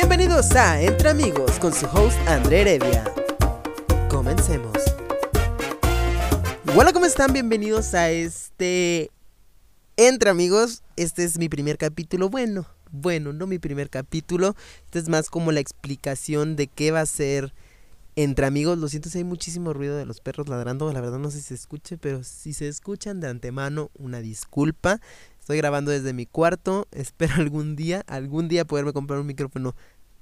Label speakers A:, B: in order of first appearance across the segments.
A: Bienvenidos a Entre Amigos con su host André Heredia. Comencemos. Hola, ¿cómo están? Bienvenidos a este Entre Amigos. Este es mi primer capítulo. Bueno, bueno, no mi primer capítulo. Este es más como la explicación de qué va a ser Entre Amigos. Lo siento si hay muchísimo ruido de los perros ladrando. La verdad no sé si se escuche, pero si se escuchan de antemano, una disculpa. Estoy grabando desde mi cuarto. Espero algún día, algún día poderme comprar un micrófono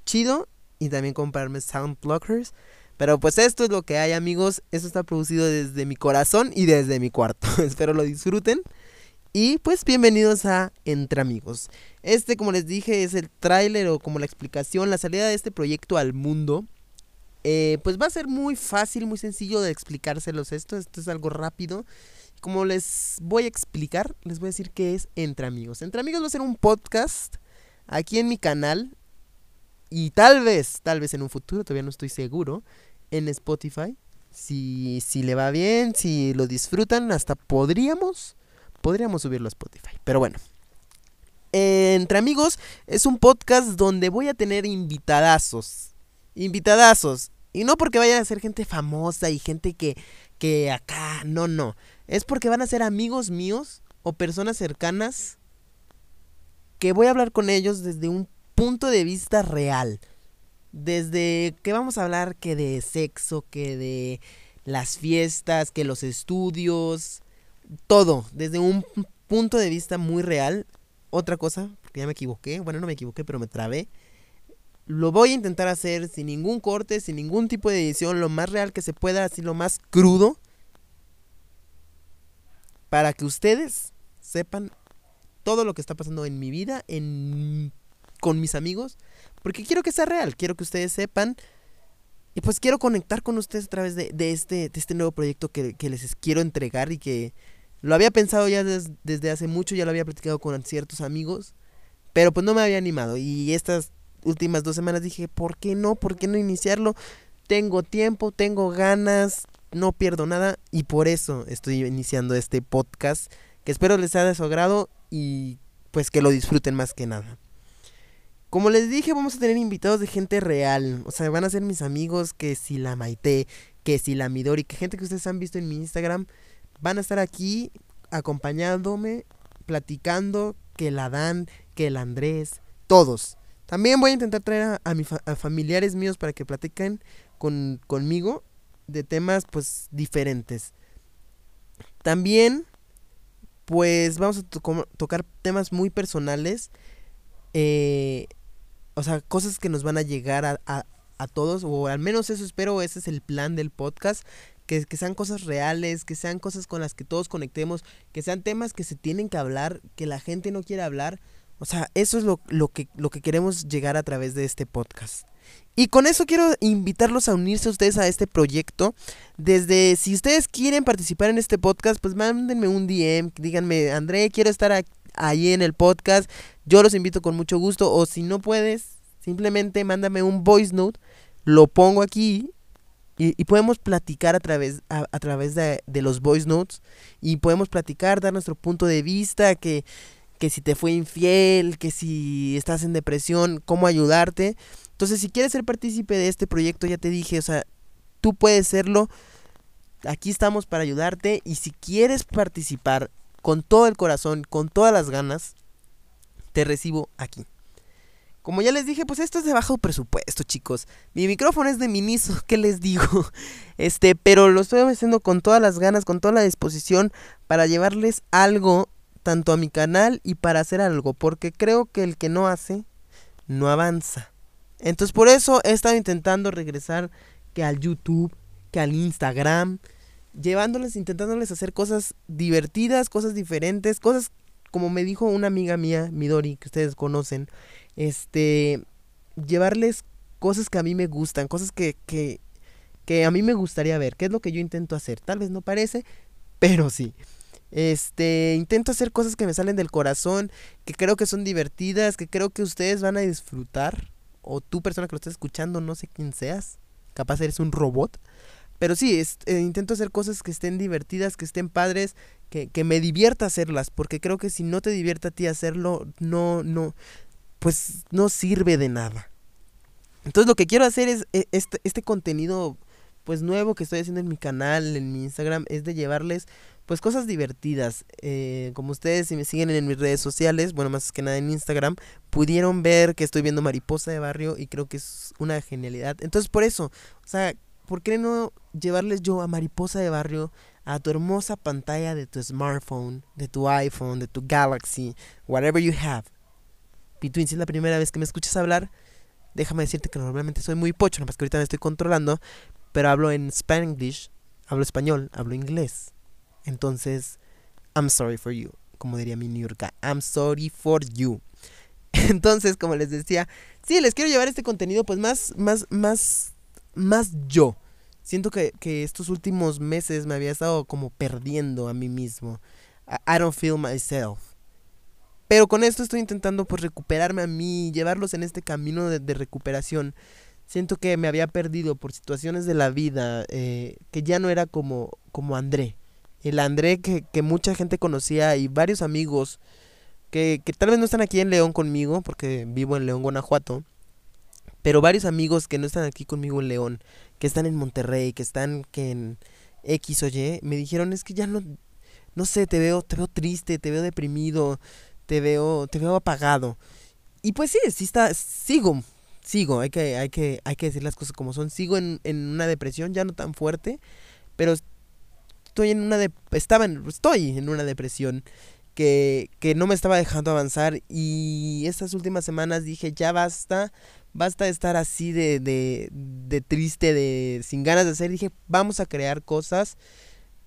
A: chido y también comprarme sound blockers. Pero pues esto es lo que hay amigos. Esto está producido desde mi corazón y desde mi cuarto. Espero lo disfruten. Y pues bienvenidos a Entre Amigos. Este, como les dije, es el tráiler o como la explicación, la salida de este proyecto al mundo. Eh, pues va a ser muy fácil, muy sencillo de explicárselos esto. Esto es algo rápido. Como les voy a explicar, les voy a decir qué es Entre Amigos. Entre Amigos va a ser un podcast aquí en mi canal. Y tal vez, tal vez en un futuro, todavía no estoy seguro, en Spotify. Si, si le va bien, si lo disfrutan, hasta podríamos, podríamos subirlo a Spotify. Pero bueno. Entre Amigos es un podcast donde voy a tener invitadazos. Invitadazos. Y no porque vayan a ser gente famosa y gente que, que acá, no, no. Es porque van a ser amigos míos o personas cercanas que voy a hablar con ellos desde un punto de vista real. Desde que vamos a hablar que de sexo, que de las fiestas, que los estudios, todo, desde un punto de vista muy real. Otra cosa, porque ya me equivoqué, bueno, no me equivoqué, pero me trabé. Lo voy a intentar hacer sin ningún corte, sin ningún tipo de edición, lo más real que se pueda, así lo más crudo. Para que ustedes sepan todo lo que está pasando en mi vida, en con mis amigos, porque quiero que sea real, quiero que ustedes sepan y pues quiero conectar con ustedes a través de, de este, de este nuevo proyecto que, que, les quiero entregar y que lo había pensado ya des, desde hace mucho, ya lo había platicado con ciertos amigos, pero pues no me había animado y estas últimas dos semanas dije, ¿por qué no? ¿Por qué no iniciarlo? Tengo tiempo, tengo ganas, no pierdo nada y por eso estoy iniciando este podcast que espero les sea de su agrado y pues que lo disfruten más que nada. Como les dije, vamos a tener invitados de gente real. O sea, van a ser mis amigos que si la Maite, que si la Midori, que gente que ustedes han visto en mi Instagram, van a estar aquí acompañándome, platicando, que la Dan, que el Andrés, todos. También voy a intentar traer a, a, mi fa a familiares míos para que platiquen con, conmigo de temas pues diferentes. También pues vamos a to tocar temas muy personales. Eh, o sea, cosas que nos van a llegar a, a, a, todos, o al menos eso espero, ese es el plan del podcast, que, que, sean cosas reales, que sean cosas con las que todos conectemos, que sean temas que se tienen que hablar, que la gente no quiere hablar. O sea, eso es lo, lo, que, lo que queremos llegar a través de este podcast. Y con eso quiero invitarlos a unirse ustedes a este proyecto. Desde si ustedes quieren participar en este podcast, pues mándenme un DM, díganme, André, quiero estar ahí en el podcast. Yo los invito con mucho gusto. O si no puedes, simplemente mándame un voice note. Lo pongo aquí. Y, y podemos platicar a través, a, a través de, de, los voice notes. Y podemos platicar, dar nuestro punto de vista. Que, que si te fue infiel, que si estás en depresión, cómo ayudarte. Entonces, si quieres ser partícipe de este proyecto, ya te dije, o sea, tú puedes serlo. Aquí estamos para ayudarte. Y si quieres participar con todo el corazón, con todas las ganas, te recibo aquí. Como ya les dije, pues esto es de bajo presupuesto, chicos. Mi micrófono es de Miniso, ¿qué les digo? Este, pero lo estoy haciendo con todas las ganas, con toda la disposición para llevarles algo tanto a mi canal y para hacer algo, porque creo que el que no hace no avanza. Entonces por eso he estado intentando regresar que al YouTube, que al Instagram, llevándoles, intentándoles hacer cosas divertidas, cosas diferentes, cosas como me dijo una amiga mía, Midori, que ustedes conocen, este, llevarles cosas que a mí me gustan, cosas que, que, que a mí me gustaría ver, que es lo que yo intento hacer. Tal vez no parece, pero sí. Este, intento hacer cosas que me salen del corazón, que creo que son divertidas, que creo que ustedes van a disfrutar. O tú, persona que lo estás escuchando, no sé quién seas. Capaz eres un robot. Pero sí, es, eh, intento hacer cosas que estén divertidas, que estén padres, que, que, me divierta hacerlas, porque creo que si no te divierte a ti hacerlo, no, no, pues no sirve de nada. Entonces lo que quiero hacer es e, este, este contenido pues nuevo que estoy haciendo en mi canal, en mi Instagram, es de llevarles pues cosas divertidas. Eh, como ustedes si me siguen en mis redes sociales, bueno, más que nada en Instagram, pudieron ver que estoy viendo Mariposa de Barrio y creo que es una genialidad. Entonces por eso, o sea, ¿por qué no llevarles yo a Mariposa de Barrio a tu hermosa pantalla de tu smartphone, de tu iPhone, de tu Galaxy, whatever you have? Between, si es la primera vez que me escuchas hablar, déjame decirte que normalmente soy muy pocho, no más que ahorita me estoy controlando, pero hablo en Spanglish, hablo español, hablo inglés. Entonces, I'm sorry for you, como diría mi New I'm sorry for you. Entonces, como les decía, sí, les quiero llevar este contenido pues más, más, más, más yo. Siento que, que estos últimos meses me había estado como perdiendo a mí mismo. I, don't feel myself. Pero con esto estoy intentando pues recuperarme a mí, llevarlos en este camino de, de recuperación siento que me había perdido por situaciones de la vida, eh, que ya no era como, como André. El André que, que mucha gente conocía y varios amigos que, que, tal vez no están aquí en León conmigo, porque vivo en León, Guanajuato, pero varios amigos que no están aquí conmigo en León, que están en Monterrey, que están que en X o Y, me dijeron es que ya no, no sé, te veo, te veo triste, te veo deprimido, te veo, te veo apagado. Y pues sí, sí está, sigo sigo, hay que, hay que, hay que decir las cosas como son. Sigo en, en una depresión, ya no tan fuerte, pero estoy en una de, estaba en, estoy en una depresión que, que no me estaba dejando avanzar y estas últimas semanas dije ya basta, basta de estar así de, de, de triste, de sin ganas de hacer. Dije vamos a crear cosas.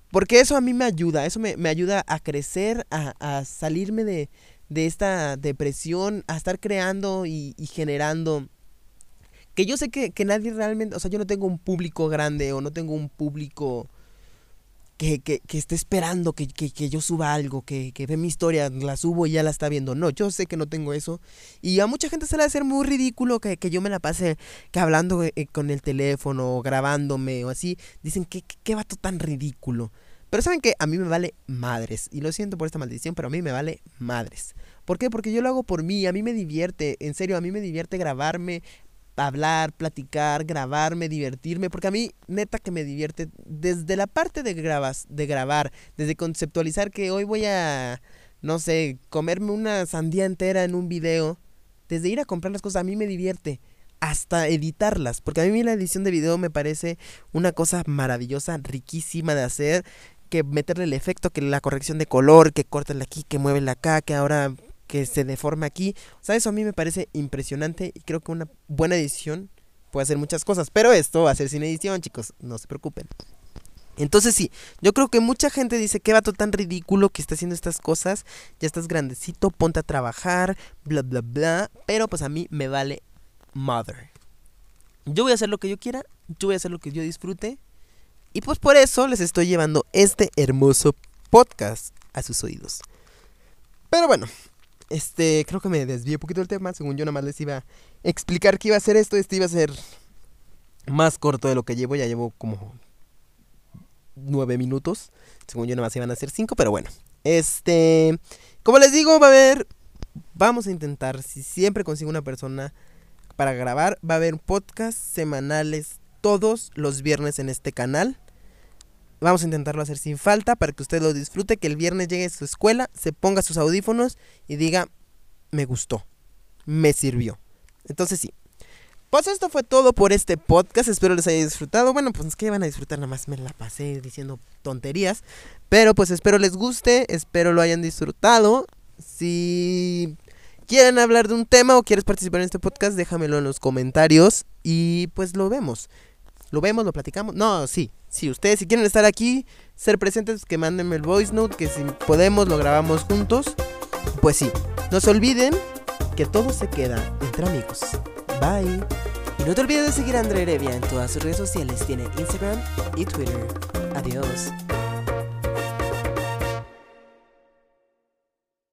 A: Porque eso a mí me ayuda, eso me, me ayuda a crecer, a, a salirme de, de esta depresión, a estar creando y, y generando que yo sé que, nadie realmente, o sea, yo no tengo un público grande o no tengo un público que, que, que esté esperando que, que, yo suba algo, que, ve mi historia, la subo y ya la está viendo. No, yo sé que no tengo eso. Y a mucha gente se le va a hacer muy ridículo que, yo me la pase que hablando eh, con el teléfono o grabándome o así. Dicen que qué vato tan ridículo. Pero saben que a mí me vale madres. Y lo siento por esta maldición, pero a mí me vale madres. ¿Por qué? Porque yo lo hago por mí, a mí me divierte, en serio, a mí me divierte grabarme, hablar, platicar, grabarme, divertirme, porque a mí neta que me divierte desde la parte de grabas, de grabar, desde conceptualizar que hoy voy a no sé, comerme una sandía entera en un video, desde ir a comprar las cosas a mí me divierte hasta editarlas, porque a mí la edición de video me parece una cosa maravillosa, riquísima de hacer, que meterle el efecto, que la corrección de color, que cortarle aquí, que mueve acá, que ahora que se deforma aquí. O sea, eso a mí me parece impresionante y creo que una buena edición puede hacer muchas cosas. Pero esto va a ser sin edición, chicos, no se preocupen. Entonces sí, yo creo que mucha gente dice que vato tan ridículo que está haciendo estas cosas, ya estás grandecito, ponte a trabajar, bla bla bla, pero pues a mí me vale mother. Yo voy a hacer lo que yo quiera, yo voy a hacer lo que yo disfrute y pues por eso les estoy llevando este hermoso podcast a sus oídos. Pero bueno, este, creo que me desvié un poquito del tema. Según yo, nada más les iba a explicar que iba a ser esto. Este iba a ser más corto de lo que llevo. Ya llevo como nueve minutos. Según yo, nada más iban a ser cinco. Pero bueno, este, como les digo, va a haber. Vamos a intentar, si siempre consigo una persona para grabar, va a haber podcasts semanales todos los viernes en este canal. Vamos a intentarlo hacer sin falta para que usted lo disfrute, que el viernes llegue a su escuela, se ponga sus audífonos y diga, me gustó, me sirvió. Entonces sí. Pues esto fue todo por este podcast, espero les haya disfrutado. Bueno, pues es que van a disfrutar, nada más me la pasé diciendo tonterías. Pero pues espero les guste, espero lo hayan disfrutado. Si quieren hablar de un tema o quieres participar en este podcast, déjamelo en los comentarios y pues lo vemos. Lo vemos, lo platicamos. No, sí, si ustedes si quieren estar aquí, ser presentes, que mándenme el voice note, que si podemos lo grabamos juntos. Pues sí, no se olviden que todo se queda entre amigos. Bye. Y no te olvides de seguir a André Erevia en todas sus redes sociales. Tiene Instagram y Twitter. Adiós.